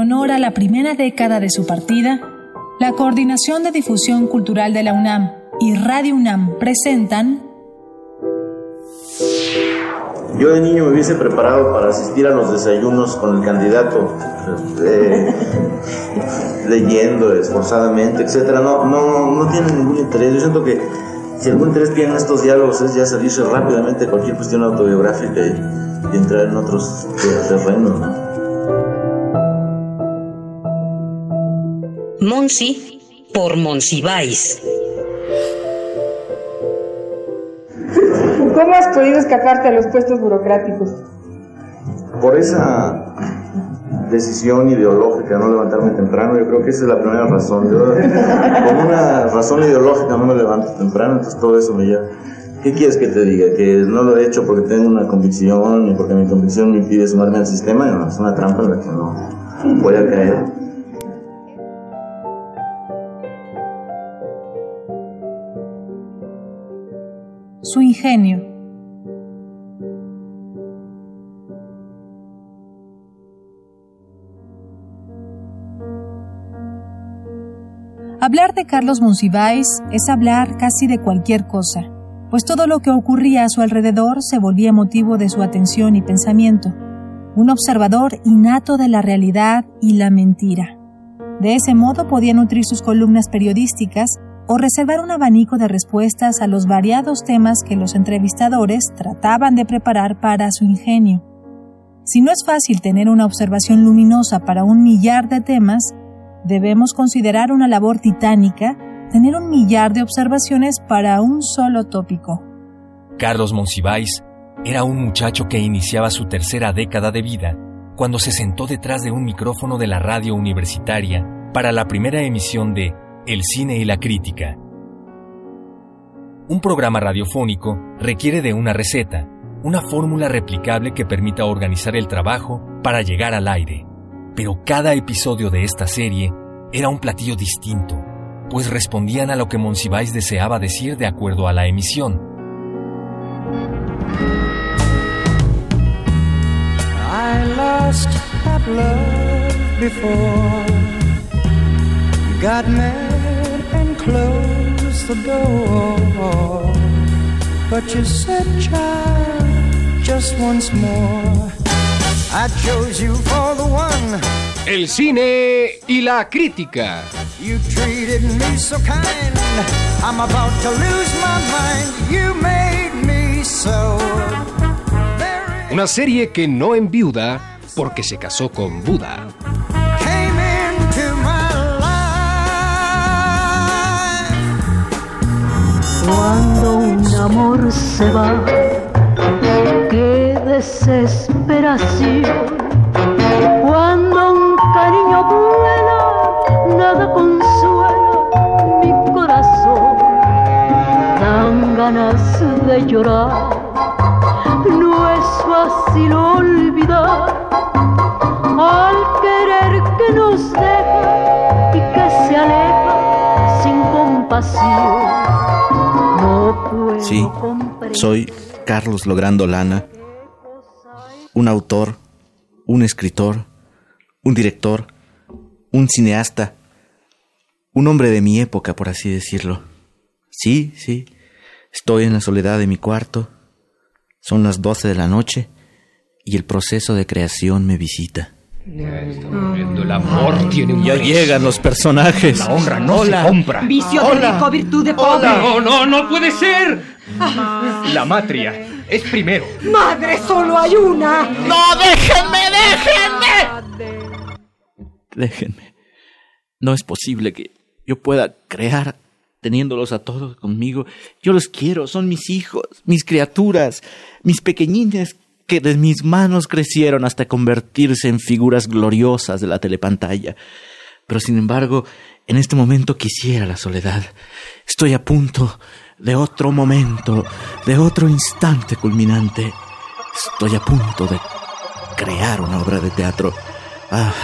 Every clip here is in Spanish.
honor a la primera década de su partida, la Coordinación de Difusión Cultural de la UNAM y Radio UNAM presentan yo de niño me hubiese preparado para asistir a los desayunos con el candidato, eh, leyendo esforzadamente, etcétera. No, no, no tiene ningún interés. Yo siento que si algún interés tienen estos diálogos es ya salirse rápidamente de cualquier cuestión autobiográfica y, entrar en otros terrenos. ¿no? Monsi por Monsiváis. ¿Cómo has podido escaparte a los puestos burocráticos? Por esa decisión ideológica, no levantarme temprano, yo creo que esa es la primera razón. Yo, con una razón ideológica no me levanto temprano, entonces todo eso me lleva. ¿Qué quieres que te diga? Que no lo he hecho porque tengo una convicción y porque mi convicción me impide sumarme al sistema. No, es una trampa en la que no voy a caer. Su ingenio Hablar de Carlos Monsiváis es hablar casi de cualquier cosa, pues todo lo que ocurría a su alrededor se volvía motivo de su atención y pensamiento, un observador innato de la realidad y la mentira. De ese modo podía nutrir sus columnas periodísticas o reservar un abanico de respuestas a los variados temas que los entrevistadores trataban de preparar para su ingenio. Si no es fácil tener una observación luminosa para un millar de temas, debemos considerar una labor titánica tener un millar de observaciones para un solo tópico. Carlos Monsiváis era un muchacho que iniciaba su tercera década de vida cuando se sentó detrás de un micrófono de la radio universitaria para la primera emisión de El cine y la crítica. Un programa radiofónico requiere de una receta, una fórmula replicable que permita organizar el trabajo para llegar al aire pero cada episodio de esta serie era un platillo distinto, pues respondían a lo que Monsiváis deseaba decir de acuerdo a la emisión. And closed the door. But you said, child, just once more. I chose you for the one. El cine y la crítica. You treated me so kind. I'm about to lose my mind. You made me so. Una serie que no enviuda porque se casó con Buda. Cuando un amor se va desesperación. Cuando un cariño vuela, nada consuela mi corazón. Dan ganas de llorar, no es fácil olvidar sí, soy Carlos Logrando Lana un autor, un escritor, un director, un cineasta, un hombre de mi época, por así decirlo. Sí, sí, estoy en la soledad de mi cuarto, son las doce de la noche y el proceso de creación me visita. El amor tiene Ya llegan los personajes. La honra no se compra. Vicio de rico, virtud de pobre. No, no, no puede ser. La matria es primero. ¡Madre, solo hay una! ¡No, déjenme, déjenme! Déjenme. No es posible que yo pueda crear teniéndolos a todos conmigo. Yo los quiero, son mis hijos, mis criaturas, mis pequeñines que de mis manos crecieron hasta convertirse en figuras gloriosas de la telepantalla. Pero sin embargo, en este momento quisiera la soledad. Estoy a punto de otro momento, de otro instante culminante. Estoy a punto de crear una obra de teatro. Ah,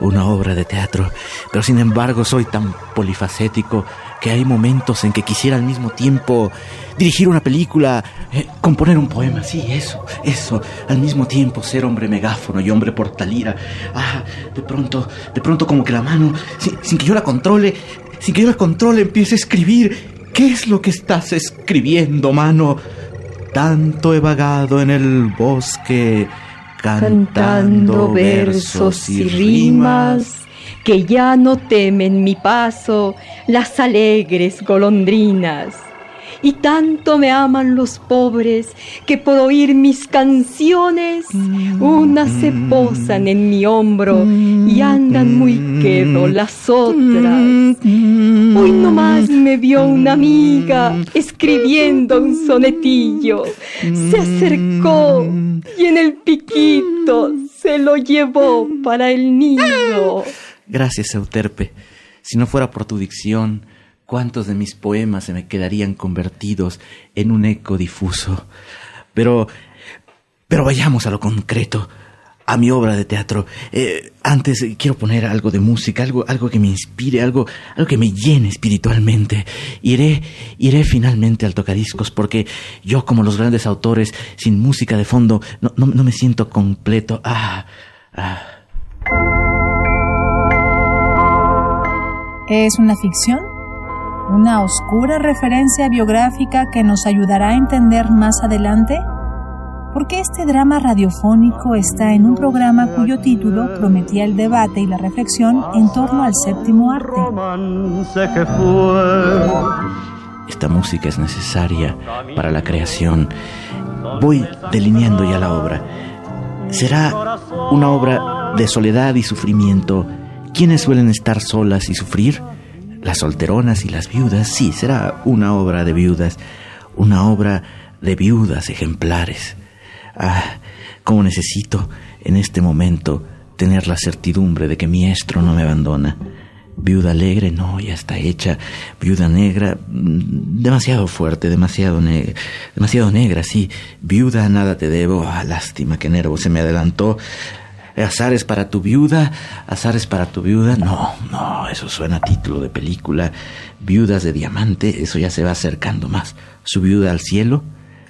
una obra de teatro, pero sin embargo soy tan polifacético que hay momentos en que quisiera al mismo tiempo dirigir una película, eh, componer un poema, sí, eso, eso, al mismo tiempo ser hombre megáfono y hombre portalira. Ah, de pronto, de pronto como que la mano, sin, sin que yo la controle, sin que yo la controle, empiece a escribir. ¿Qué es lo que estás escribiendo, mano? Tanto he vagado en el bosque, cantando, versos y rimas que ya no temen mi paso las alegres golondrinas. Y tanto me aman los pobres que por oír mis canciones unas se posan en mi hombro y andan muy quedo las otras. Hoy nomás me vio una amiga escribiendo un sonetillo. Se acercó y en el piquito se lo llevó para el niño. Gracias, Euterpe. Si no fuera por tu dicción, cuántos de mis poemas se me quedarían convertidos en un eco difuso. Pero, pero vayamos a lo concreto, a mi obra de teatro. Eh, antes eh, quiero poner algo de música, algo, algo que me inspire, algo, algo que me llene espiritualmente. Iré, iré finalmente al tocadiscos porque yo, como los grandes autores, sin música de fondo, no, no, no me siento completo. Ah, ah. ¿Es una ficción? ¿Una oscura referencia biográfica que nos ayudará a entender más adelante? Porque este drama radiofónico está en un programa cuyo título prometía el debate y la reflexión en torno al séptimo arte. Esta música es necesaria para la creación. Voy delineando ya la obra. Será una obra de soledad y sufrimiento ¿Quiénes suelen estar solas y sufrir? Las solteronas y las viudas. Sí, será una obra de viudas, una obra de viudas ejemplares. Ah, cómo necesito en este momento tener la certidumbre de que mi estro no me abandona. Viuda alegre, no, ya está hecha. Viuda negra, mm, demasiado fuerte, demasiado, negra, sí. Viuda, nada te debo. Ah, lástima, qué nervo se me adelantó azares para tu viuda, azares para tu viuda. No, no, eso suena a título de película. Viudas de diamante, eso ya se va acercando más. Su viuda al cielo,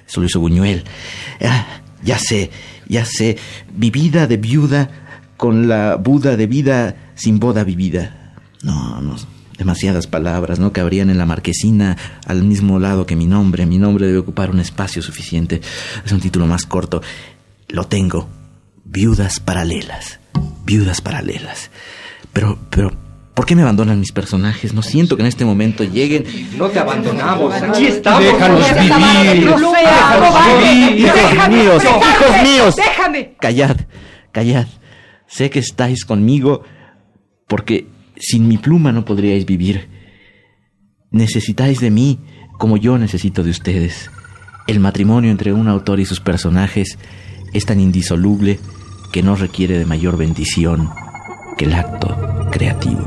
eso lo hizo Buñuel. Ah, ya sé, ya sé. Vivida de viuda con la Buda de vida sin boda vivida. No, no, demasiadas palabras, no cabrían en la marquesina al mismo lado que mi nombre. Mi nombre debe ocupar un espacio suficiente. Es un título más corto. Lo tengo, viudas paralelas, viudas paralelas. Pero, pero, ¿por qué me abandonan mis personajes? No siento que en este momento lleguen. No te abandonamos, aquí estamos. Déjanos vivir. Déjanos vivir. Hijos míos, hijos míos. Déjame. Callad, callad. Sé que estáis conmigo porque sin mi pluma no podríais vivir. Necesitáis de mí como yo necesito de ustedes. El matrimonio entre un autor y sus personajes es tan indisoluble que no requiere de mayor bendición que el acto creativo.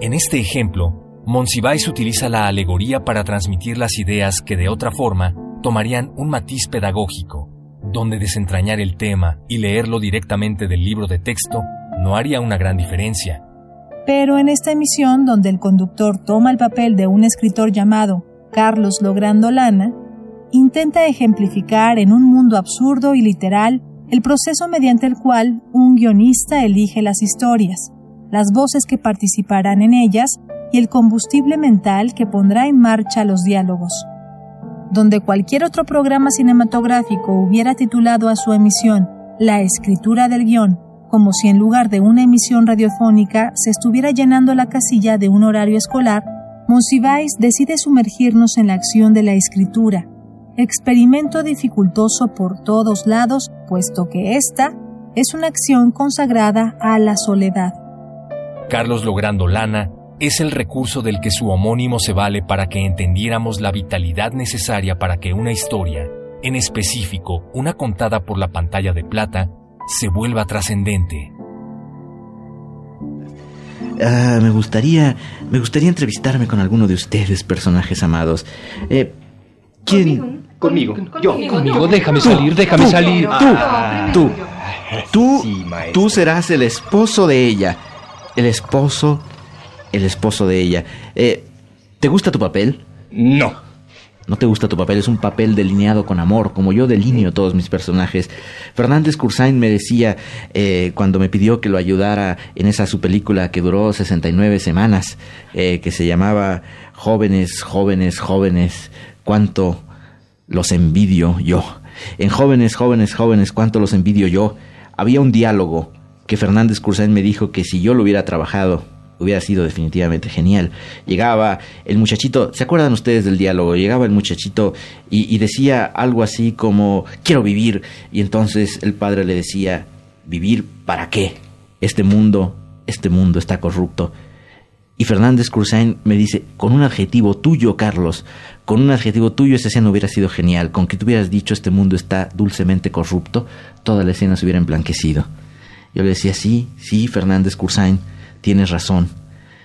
En este ejemplo, Monsiváis utiliza la alegoría para transmitir las ideas que de otra forma tomarían un matiz pedagógico, donde desentrañar el tema y leerlo directamente del libro de texto no haría una gran diferencia. Pero en esta emisión, donde el conductor toma el papel de un escritor llamado Carlos Logrando Lana, intenta ejemplificar en un mundo absurdo y literal el proceso mediante el cual un guionista elige las historias, las voces que participarán en ellas y el combustible mental que pondrá en marcha los diálogos. Donde cualquier otro programa cinematográfico hubiera titulado a su emisión La escritura del guion, como si en lugar de una emisión radiofónica se estuviera llenando la casilla de un horario escolar, Monsiváis decide sumergirnos en la acción de la escritura, experimento dificultoso por todos lados, puesto que esta es una acción consagrada a la soledad. Carlos Logrando Lana es el recurso del que su homónimo se vale para que entendiéramos la vitalidad necesaria para que una historia, en específico una contada por la pantalla de plata, se vuelva trascendente. Ah, me gustaría, me gustaría entrevistarme con alguno de ustedes, personajes amados. Eh, ¿Quién? Conmigo. Yo. Conmigo, déjame salir, déjame salir. Tú, tú, tú, tú serás el esposo de ella. El esposo, el esposo de ella. Eh, ¿Te gusta tu papel? No. No te gusta tu papel, es un papel delineado con amor, como yo delineo todos mis personajes. Fernández Cursain me decía, eh, cuando me pidió que lo ayudara en esa su película que duró 69 semanas, eh, que se llamaba Jóvenes, jóvenes, jóvenes, cuánto los envidio yo. En Jóvenes, jóvenes, jóvenes, cuánto los envidio yo. Había un diálogo que Fernández Cursain me dijo que si yo lo hubiera trabajado, hubiera sido definitivamente genial. Llegaba el muchachito, ¿se acuerdan ustedes del diálogo? Llegaba el muchachito y, decía algo así como, quiero vivir. Y entonces el padre le decía, ¿vivir para qué? Este mundo, este mundo está corrupto. Y Fernández Cursain me dice, con un adjetivo tuyo, Carlos, con un adjetivo tuyo esa escena hubiera sido genial. Con que tú hubieras dicho este mundo está dulcemente corrupto, toda la escena se hubiera emblanquecido. Yo le decía, sí, sí, Fernández Cursain tienes razón.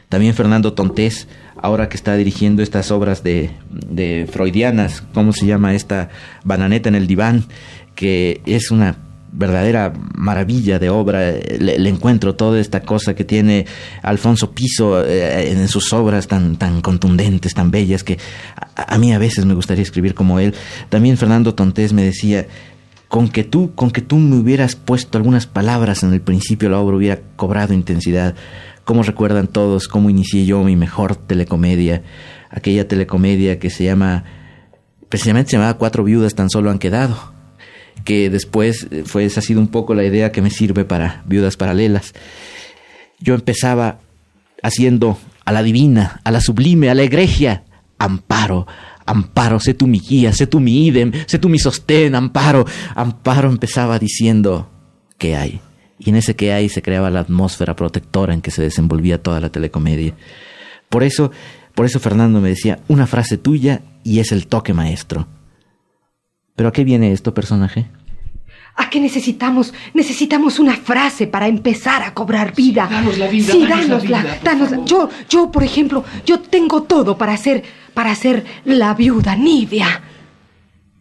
También Fernando Tontés, ahora que está dirigiendo estas obras de, de freudianas, ¿cómo se llama esta bananeta en el diván? Que es una verdadera maravilla de obra. Le, encuentro toda esta cosa que tiene Alfonso Piso eh, en sus obras tan, tan contundentes, tan bellas, que a, mí a veces me gustaría escribir como él. También Fernando Tontés me decía, con que tú, con que tú me hubieras puesto algunas palabras en el principio, la obra hubiera cobrado intensidad. Como recuerdan todos cómo inicié yo mi mejor telecomedia, aquella telecomedia que se llama, precisamente se llamaba Cuatro viudas tan solo han quedado, que después fue esa ha sido un poco la idea que me sirve para viudas paralelas. Yo empezaba haciendo a la divina, a la sublime, a la egregia, amparo, amparo, sé tú mi guía, sé tú mi idem, sé tú mi sostén, amparo. Amparo empezaba diciendo, ¿qué hay? y en ese que hay se creaba la atmósfera protectora en que se desenvolvía toda la telecomedia. Por eso, por eso Fernando me decía, una frase tuya y es el toque maestro. ¿Pero a qué viene esto, personaje? ¿A qué necesitamos? Necesitamos una frase para empezar a cobrar vida. danos la vida. Sí, danosla. Danos, yo, yo, por ejemplo, yo tengo todo para ser, para ser la viuda Nidia.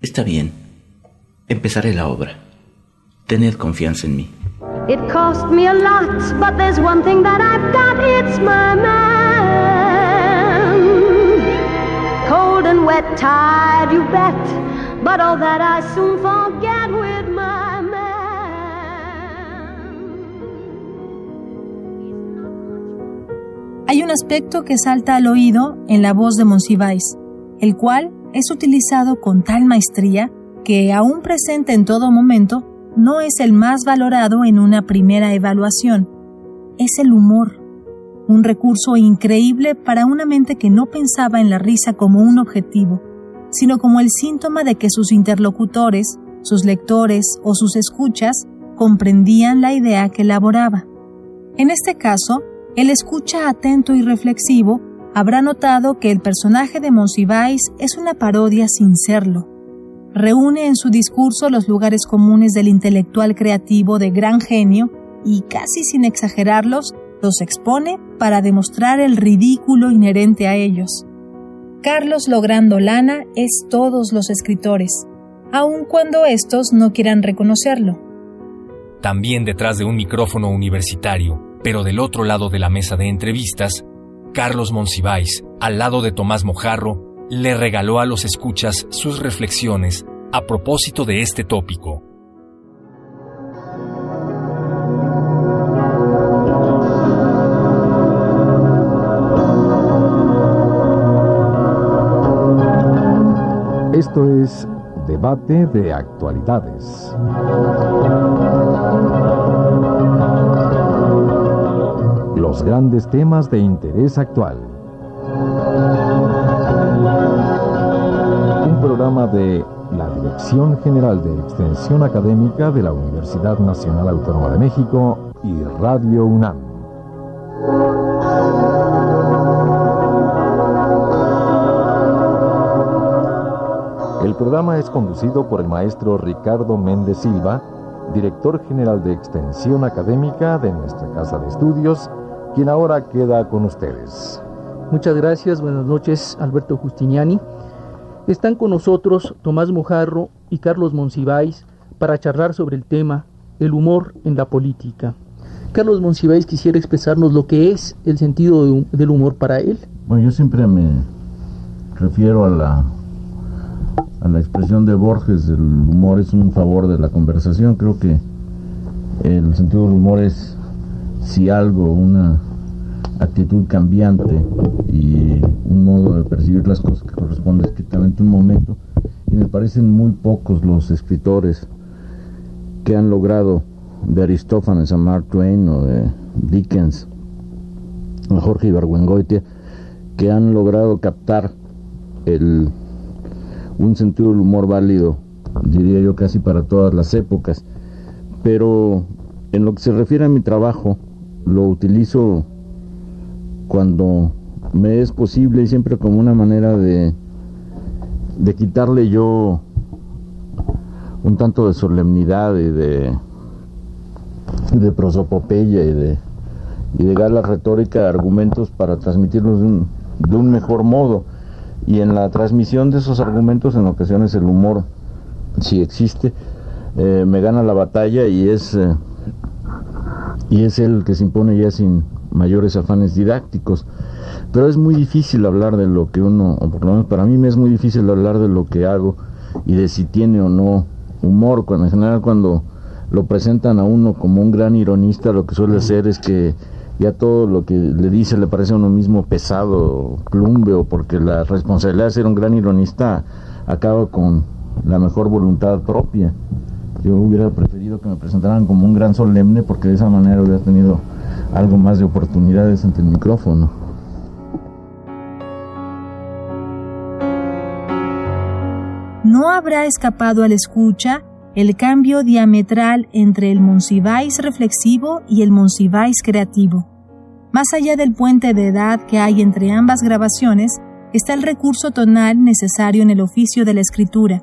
Está bien. Empezaré la obra. Tened confianza en mí. It cost me a lot, but there's one thing that I've got, it's my man. Cold and wet, tired, you bet, but all that I soon forget un aspecto que salta al oído en la voz de Monsiváis, el cual es utilizado con tal maestría que, aún presente en todo momento, no es el más valorado en una primera evaluación, es el humor, un recurso increíble para una mente que no pensaba en la risa como un objetivo, sino como el síntoma de que sus interlocutores, sus lectores o sus escuchas comprendían la idea que elaboraba. En este caso, el escucha atento y reflexivo habrá notado que el personaje de Monsiváis es una parodia sin serlo reúne en su discurso los lugares comunes del intelectual creativo de gran genio y, casi sin exagerarlos, los expone para demostrar el ridículo inherente a ellos. Carlos Logrando Lana es todos los escritores, aun cuando estos no quieran reconocerlo. También detrás de un micrófono universitario, pero del otro lado de la mesa de entrevistas, Carlos Monsiváis, al lado de Tomás Mojarro, le regaló a los escuchas sus reflexiones a propósito de este tópico. Esto es Debate de Actualidades. Los grandes temas de interés actual. programa de la Dirección General de Extensión Académica de la Universidad Nacional Autónoma de México y Radio UNAM. El programa es conducido por el maestro Ricardo Méndez Silva, director general de Extensión Académica de nuestra Casa de Estudios, quien ahora queda con ustedes. Muchas gracias, buenas noches, Alberto Justiniani. Están con nosotros Tomás Mojarro y Carlos Monsiváis para charlar sobre el tema el humor en la política. Carlos Monsiváis quisiera expresarnos lo que es el sentido de, del humor para él. Bueno, yo siempre me refiero a la, a la expresión de Borges, el humor es un favor de la conversación. Creo que el sentido del humor es, si algo, una actitud cambiante y un modo de percibir las cosas que corresponde estrictamente a un momento. Y me parecen muy pocos los escritores que han logrado, de Aristófanes a Mark Twain o de Dickens a Jorge Ibargüengoitia, que han logrado captar el, un sentido del humor válido, diría yo casi para todas las épocas. Pero en lo que se refiere a mi trabajo, lo utilizo cuando me es posible y siempre como una manera de, de quitarle yo un tanto de solemnidad y de, de prosopopeya y de, y de gala retórica de argumentos para transmitirlos de un, mejor modo. Y en la transmisión de esos argumentos en ocasiones el humor, si existe, eh, me gana la batalla y es, eh, y es el que se impone ya sin mayores afanes didácticos. Pero es muy difícil hablar de lo que uno, o por lo menos para mí me es muy difícil hablar de lo que hago y de si tiene o no humor. Cuando en general cuando lo presentan a uno como un gran ironista, lo que suele hacer es que ya todo lo que le dice le parece a uno mismo pesado, o porque la responsabilidad de ser un gran ironista acaba con la mejor voluntad propia. Yo hubiera preferido que me presentaran como un gran solemne porque de esa manera hubiera tenido algo más de oportunidades ante el micrófono. No habrá escapado a la escucha el cambio diametral entre el Monsiváis reflexivo y el Monsiváis creativo. Más allá del puente de edad que hay entre ambas grabaciones, está el recurso tonal necesario en el oficio de la escritura.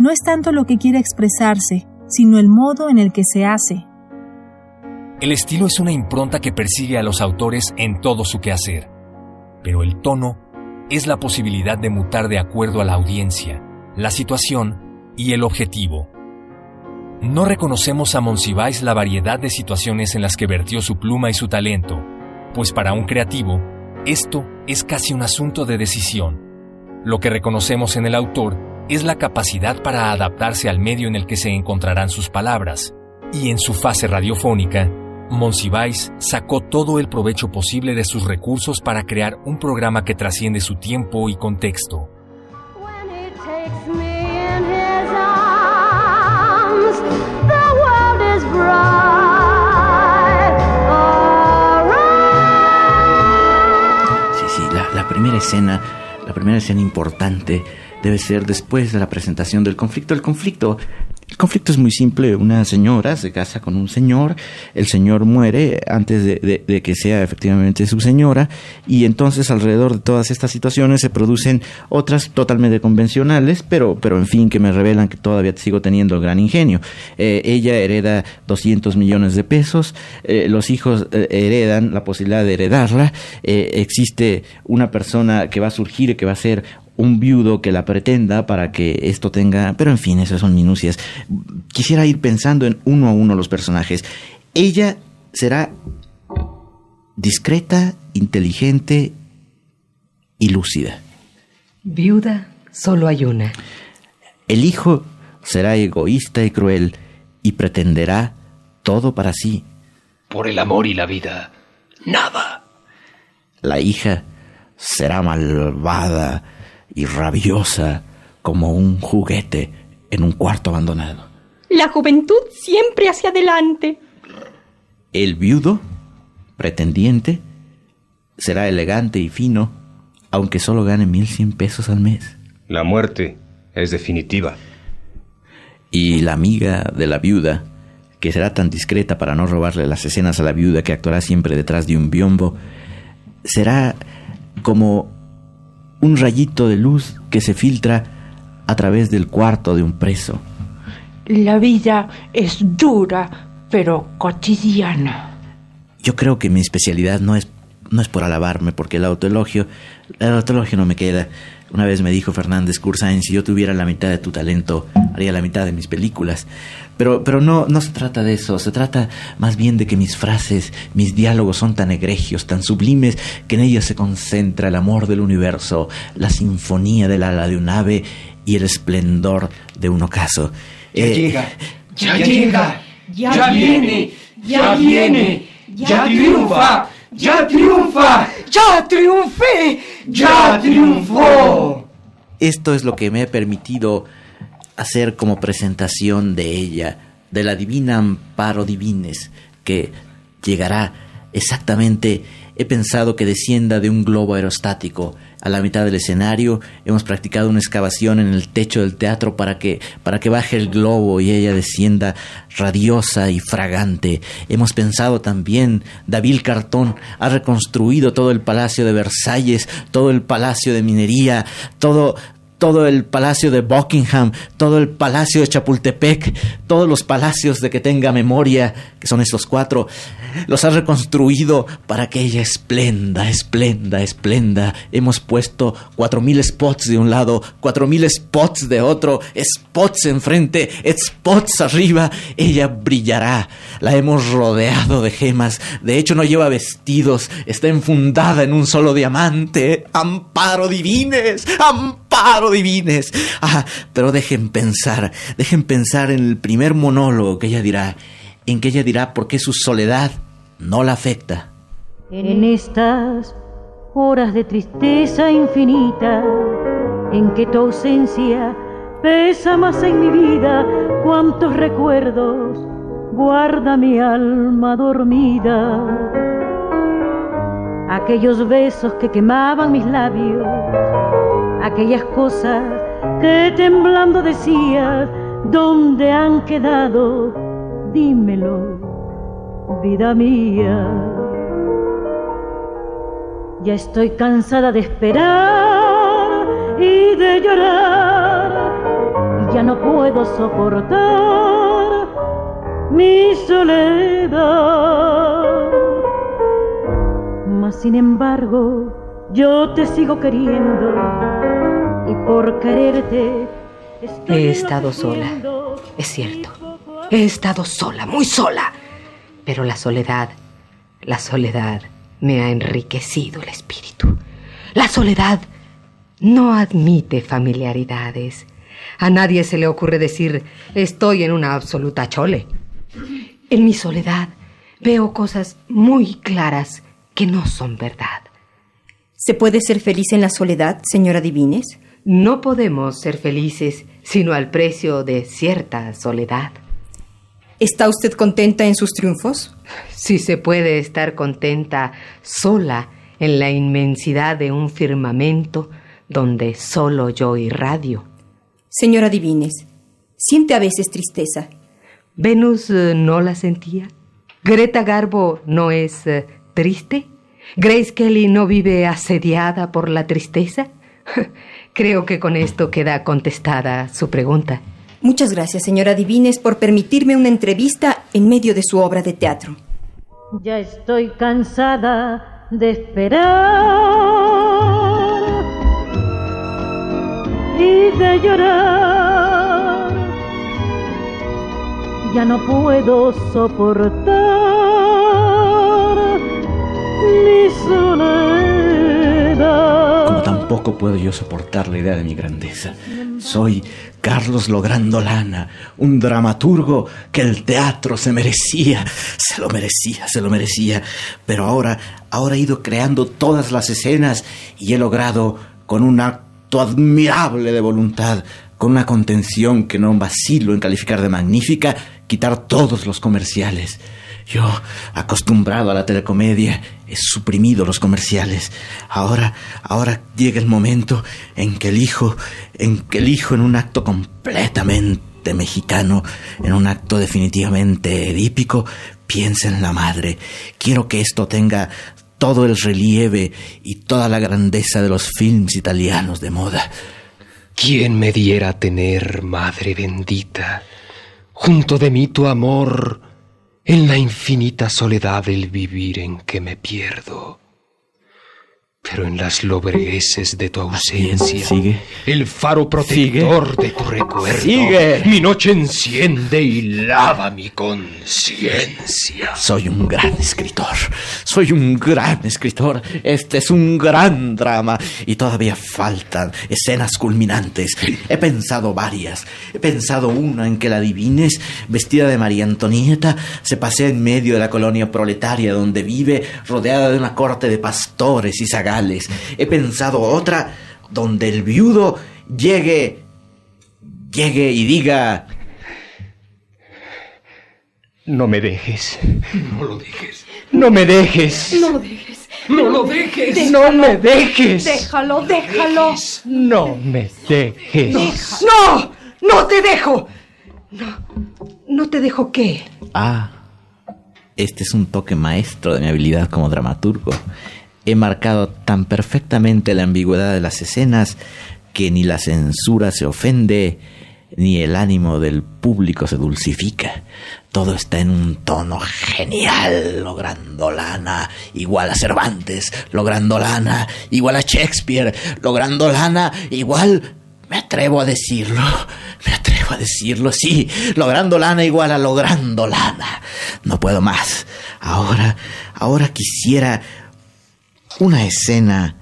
No es tanto lo que quiere expresarse, sino el modo en el que se hace, el estilo es una impronta que persigue a los autores en todo su quehacer, pero el tono es la posibilidad de mutar de acuerdo a la audiencia, la situación y el objetivo. No reconocemos a Monsiváis la variedad de situaciones en las que vertió su pluma y su talento, pues para un creativo, esto es casi un asunto de decisión. Lo que reconocemos en el autor es la capacidad para adaptarse al medio en el que se encontrarán sus palabras, y en su fase radiofónica, Monsiváis sacó todo el provecho posible de sus recursos para crear un programa que trasciende su tiempo y contexto. Sí, sí, la, primera escena, la primera escena importante debe ser después de la presentación del conflicto. El conflicto el conflicto es muy simple. Una señora se casa con un señor, el señor muere antes de, que sea efectivamente su señora, y entonces alrededor de todas estas situaciones se producen otras totalmente convencionales, pero, pero en fin, que me revelan que todavía sigo teniendo el gran ingenio. Eh, ella hereda 200 millones de pesos, eh, los hijos eh, heredan la posibilidad de heredarla, existe una persona que va a surgir, que va a ser un viudo que la pretenda para que esto tenga... Pero en fin, esas son minucias. Quisiera ir pensando en uno a uno los personajes. Ella será discreta, inteligente y lúcida. Viuda, solo hay una. El hijo será egoísta y cruel y pretenderá todo para sí. Por el amor y la vida, nada. La hija será malvada y rabiosa como un juguete en un cuarto abandonado. La juventud siempre hacia adelante. El viudo, pretendiente, será elegante y fino, aunque solo gane mil cien pesos al mes. La muerte es definitiva. Y la amiga de la viuda, que será tan discreta para no robarle las escenas a la viuda que actuará siempre detrás de un biombo, será como un rayito de luz que se filtra a través del cuarto de un preso. La vida es dura, pero cotidiana. Yo creo que mi especialidad no es no es por alabarme, porque el autoelogio, el autoelogio no me queda. Una vez me dijo Fernández Cursain, si yo tuviera la mitad de tu talento, haría la mitad de mis películas. Pero, pero no, no se trata de eso, se trata más bien de que mis frases, mis diálogos son tan egregios, tan sublimes, que en ellos se concentra el amor del universo, la sinfonía del ala de un ave y el esplendor de un ocaso. Ya Eh, llega, ya llega, ya viene, ya viene, ya triunfa, ya triunfa, ¡Ya triunfé! ya triunfó. Esto es lo que me ha permitido hacer como presentación de ella, de la divina Amparo Divines, que llegará exactamente, he pensado que descienda de un globo aerostático a la mitad del escenario, hemos practicado una excavación en el techo del teatro para que, para que baje el globo y ella descienda radiosa y fragante. Hemos pensado también, David Cartón ha reconstruido todo el palacio de Versalles, todo el palacio de minería, todo, todo el palacio de Buckingham, todo el palacio de Chapultepec, todos los palacios de que tenga memoria, que son estos cuatro, los ha reconstruido para que ella esplenda, esplenda, esplenda. Hemos puesto cuatro mil spots de un lado, cuatro mil spots de otro, spots enfrente, spots arriba. Ella brillará. La hemos rodeado de gemas. De hecho, no lleva vestidos, está enfundada en un solo diamante. Amparo divines, amparo divines. Ah, pero dejen pensar, dejen pensar en el primer monólogo que ella dirá en que ella dirá por qué su soledad no la afecta. En estas horas de tristeza infinita, en que tu ausencia pesa más en mi vida, cuántos recuerdos guarda mi alma dormida. Aquellos besos que quemaban mis labios, aquellas cosas que temblando decías, ¿dónde han quedado? Dímelo vida mía. Ya estoy cansada de esperar y de llorar. Y ya no puedo soportar mi soledad. Mas sin embargo, yo te sigo queriendo. Y por quererte He estado sola, es cierto. He estado sola, muy sola. Pero la soledad, la soledad me ha enriquecido el espíritu. La soledad no admite familiaridades. A nadie se le ocurre decir, estoy en una absoluta chole. En mi soledad veo cosas muy claras que no son verdad. ¿Se puede ser feliz en la soledad, señora Divines? No podemos ser felices sino al precio de cierta soledad. ¿Está usted contenta en sus triunfos? Si se puede estar contenta sola en la inmensidad de un firmamento donde solo yo irradio. Señora Divines, siente a veces tristeza. ¿Venus eh, no la sentía? ¿Greta Garbo no es eh, triste? ¿Grace Kelly no vive asediada por la tristeza? Creo que con esto queda contestada su pregunta. Muchas gracias, señora Divines, por permitirme una entrevista en medio de su obra de teatro. Ya estoy cansada de esperar y de llorar. Ya no puedo soportar mi soledad. Tampoco puedo yo soportar la idea de mi grandeza. Soy Carlos Logrando Lana, un dramaturgo que el teatro se merecía, se lo merecía, se lo merecía. Pero ahora, ahora he ido creando todas las escenas y he logrado con un acto admirable de voluntad, con una contención que no vacilo en calificar de magnífica, quitar todos los comerciales. Yo, acostumbrado a la telecomedia, he suprimido los comerciales. Ahora, ahora llega el momento en que elijo, en que elijo en un acto completamente mexicano, en un acto definitivamente edípico, piensa en la madre. Quiero que esto tenga todo el relieve y toda la grandeza de los films italianos de moda. ¿Quién me diera tener, madre bendita, junto de mí tu amor, en la infinita soledad del vivir en que me pierdo? Pero en las lobregueces de tu ausencia, Sigue. el faro protector de tu recuerdo, Sigue. mi noche enciende y lava mi conciencia. Soy un gran escritor. Soy un gran escritor. Este es un gran drama. Y todavía faltan escenas culminantes. He pensado varias. He pensado una en que la adivines, vestida de María Antonieta, se pasea en medio de la colonia proletaria donde vive, rodeada de una corte de pastores y He pensado otra donde el viudo llegue, llegue y diga... No me dejes. No lo dejes. No me dejes. No lo dejes. No lo dejes. No me dejes. Déjalo, déjalo. No me dejes. ¡No! ¡No te dejo! No, no te dejo qué. Ah, este es un toque maestro de mi habilidad como dramaturgo. He marcado tan perfectamente la ambigüedad de las escenas que ni la censura se ofende, ni el ánimo del público se dulcifica. Todo está en un tono genial, logrando lana, igual a Cervantes, logrando lana, igual a Shakespeare, logrando lana, igual... Me atrevo a decirlo, me atrevo a decirlo, sí, logrando lana igual a logrando lana. No puedo más. Ahora, ahora quisiera una escena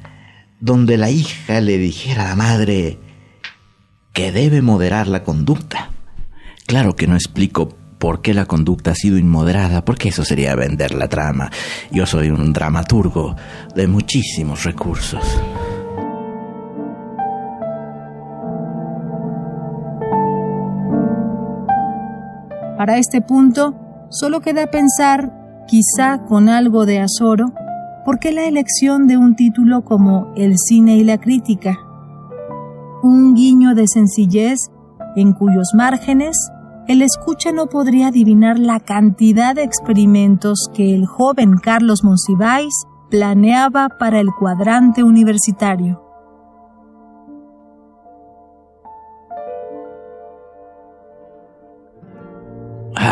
donde la hija le dijera a la madre que debe moderar la conducta. Claro que no explico por qué la conducta ha sido inmoderada, porque eso sería vender la trama. Yo soy un dramaturgo de muchísimos recursos. Para este punto, solo queda pensar, quizá con algo de azoro, por qué la elección de un título como El cine y la crítica. Un guiño de sencillez en cuyos márgenes el escucha no podría adivinar la cantidad de experimentos que el joven Carlos Monsiváis planeaba para el cuadrante universitario.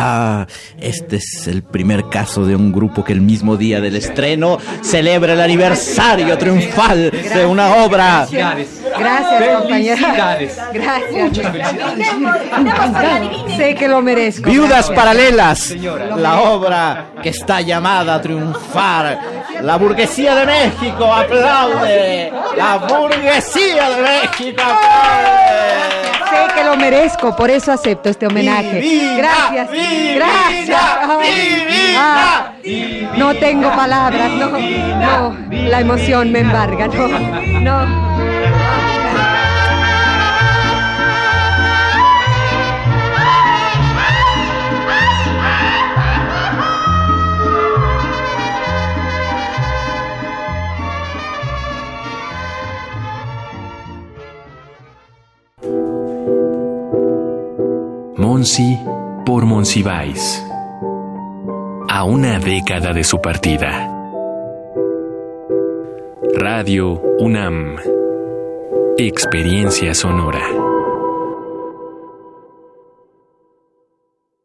Ah, este es el primer caso de un grupo que el mismo día del estreno celebra el aniversario triunfal de una obra. Gracias, compañera. Gracias. Sé que lo merezco. Viudas paralelas, la obra que está llamada a triunfar. La burguesía de México aplaude. La burguesía de México. Sé que lo merezco, por eso acepto este homenaje. Divina, Gracias. divina, Gracias. Divina, ah, no tengo palabras, no, no. La emoción me embarga, no, no. Monsi por Monsiváis. A una década de su partida. Radio UNAM. Experiencia sonora.